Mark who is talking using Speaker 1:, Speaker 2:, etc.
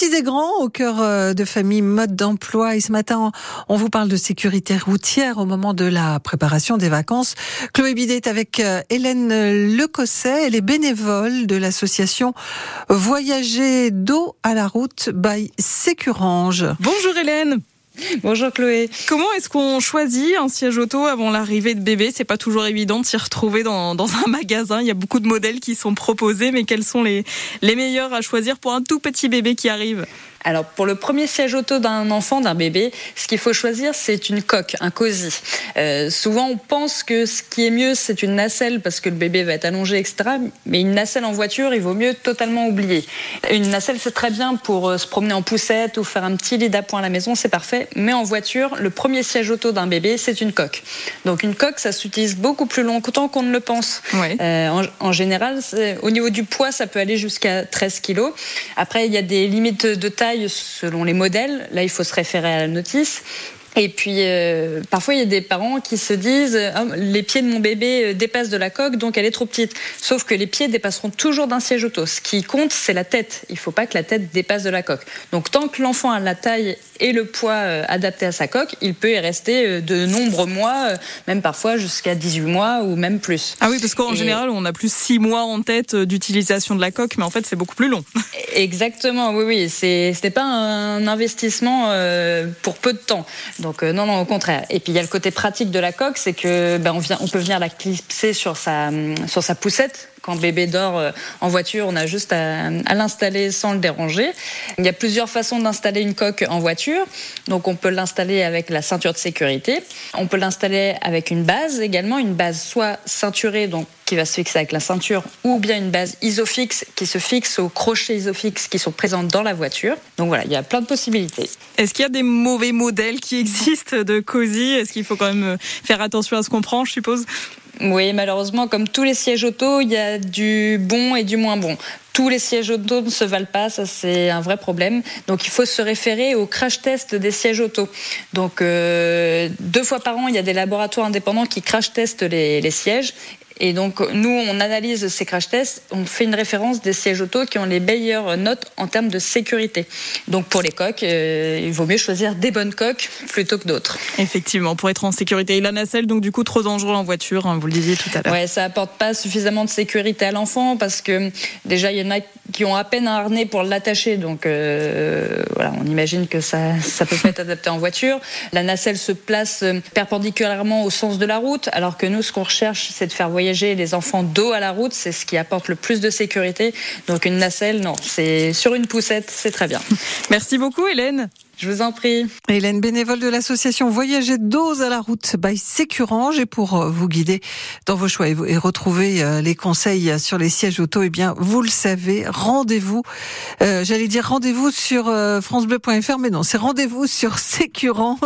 Speaker 1: Petits et grands au cœur euh, de famille, mode d'emploi. Et ce matin, on vous parle de sécurité routière au moment de la préparation des vacances. Chloé Bidet est avec euh, Hélène Lecosset. Elle est bénévole de l'association Voyager d'eau à la route by Sécurange.
Speaker 2: Bonjour Hélène.
Speaker 3: Bonjour Chloé.
Speaker 2: Comment est-ce qu'on choisit un siège auto avant l'arrivée de bébé? C'est pas toujours évident de s'y retrouver dans, un magasin. Il y a beaucoup de modèles qui sont proposés, mais quels sont les meilleurs à choisir pour un tout petit bébé qui arrive?
Speaker 3: Alors pour le premier siège auto d'un enfant, d'un bébé, ce qu'il faut choisir, c'est une coque, un cosy. Euh, souvent, on pense que ce qui est mieux, c'est une nacelle parce que le bébé va être allongé, etc. Mais une nacelle en voiture, il vaut mieux totalement oublier. Une nacelle, c'est très bien pour euh, se promener en poussette ou faire un petit lit d'appoint à la maison, c'est parfait. Mais en voiture, le premier siège auto d'un bébé, c'est une coque. Donc une coque, ça s'utilise beaucoup plus longtemps qu'on ne le pense. Euh, en, en, général, au niveau du poids, ça peut aller jusqu'à 13 kg. Après, il y a des limites de taille selon les modèles. Là, il faut se référer à la notice. Et puis, euh, parfois, il y a des parents qui se disent oh, les pieds de mon bébé euh, dépassent de la coque, donc elle est trop petite. Sauf que les pieds dépasseront toujours d'un siège auto. Ce qui compte, c'est la tête. Il ne faut pas que la tête dépasse de la coque. Donc, tant que l'enfant a la taille et le poids euh, adapté à sa coque, il peut y rester de nombreux mois, même parfois jusqu'à 18 mois ou même plus.
Speaker 2: Ah oui, parce qu'en général, on a plus 6 mois en tête d'utilisation de la coque, mais en fait, c'est beaucoup plus long.
Speaker 3: Exactement, oui, oui. Ce n'est pas un investissement pour peu de temps. Donc euh, non, non, au contraire. Et puis il y a le côté pratique de la coque, c'est que ben, on, vient, on peut venir la clipser sur sa, sur sa poussette quand bébé dort euh, en voiture, on a juste à, l'installer sans le déranger. Il y a plusieurs façons d'installer une coque en voiture. Donc on peut l'installer avec la ceinture de sécurité. On peut l'installer avec une base également, une base soit ceinturée, donc qui va se fixer avec la ceinture, ou bien une base isofix qui se fixe aux crochets isofix qui sont présents dans la voiture. Donc voilà, il y a plein de possibilités.
Speaker 2: Est-ce qu'il y a des mauvais modèles qui existent de COSI Est-ce qu'il faut quand même faire attention à ce qu'on prend, je suppose?
Speaker 3: Oui, malheureusement, comme tous les sièges auto, il y a du bon et du moins bon. Tous les sièges auto ne se valent pas, ça c'est un vrai problème. Donc il faut se référer au crash test des sièges auto. Donc euh, deux fois par an, il y a des laboratoires indépendants qui crash testent les, les sièges et donc, nous, on analyse ces crash tests, on fait une référence des sièges auto qui ont les meilleures notes en termes de sécurité. Donc, pour les coques, euh, il vaut mieux choisir des bonnes coques plutôt que d'autres.
Speaker 2: Effectivement, pour être en sécurité. Et la nacelle, donc, du coup, trop dangereux en voiture, hein, vous le disiez tout à l'heure.
Speaker 3: Ouais, ça apporte pas suffisamment de sécurité à l'enfant parce que déjà, il y en a qui ont à peine un harnais pour l'attacher. Donc, euh, voilà, on imagine que ça, ça peut pas être adapté en voiture. La nacelle se place perpendiculairement au sens de la route, alors que nous, ce qu'on recherche, c'est de faire voyager les enfants dos à la route, c'est ce qui apporte le plus de sécurité. Donc une nacelle, non, c'est sur une poussette, c'est très bien.
Speaker 2: Merci beaucoup Hélène.
Speaker 3: Je vous en prie.
Speaker 1: Hélène, bénévole de l'association Voyager dos à la route by Sécurange. Et pour euh, vous guider dans vos choix et retrouver euh, les conseils sur les sièges auto, eh bien, vous le savez, rendez-vous. Euh, J'allais dire rendez-vous sur francebleu.fr, mais non, c'est rendez-vous sur sécurange.fr.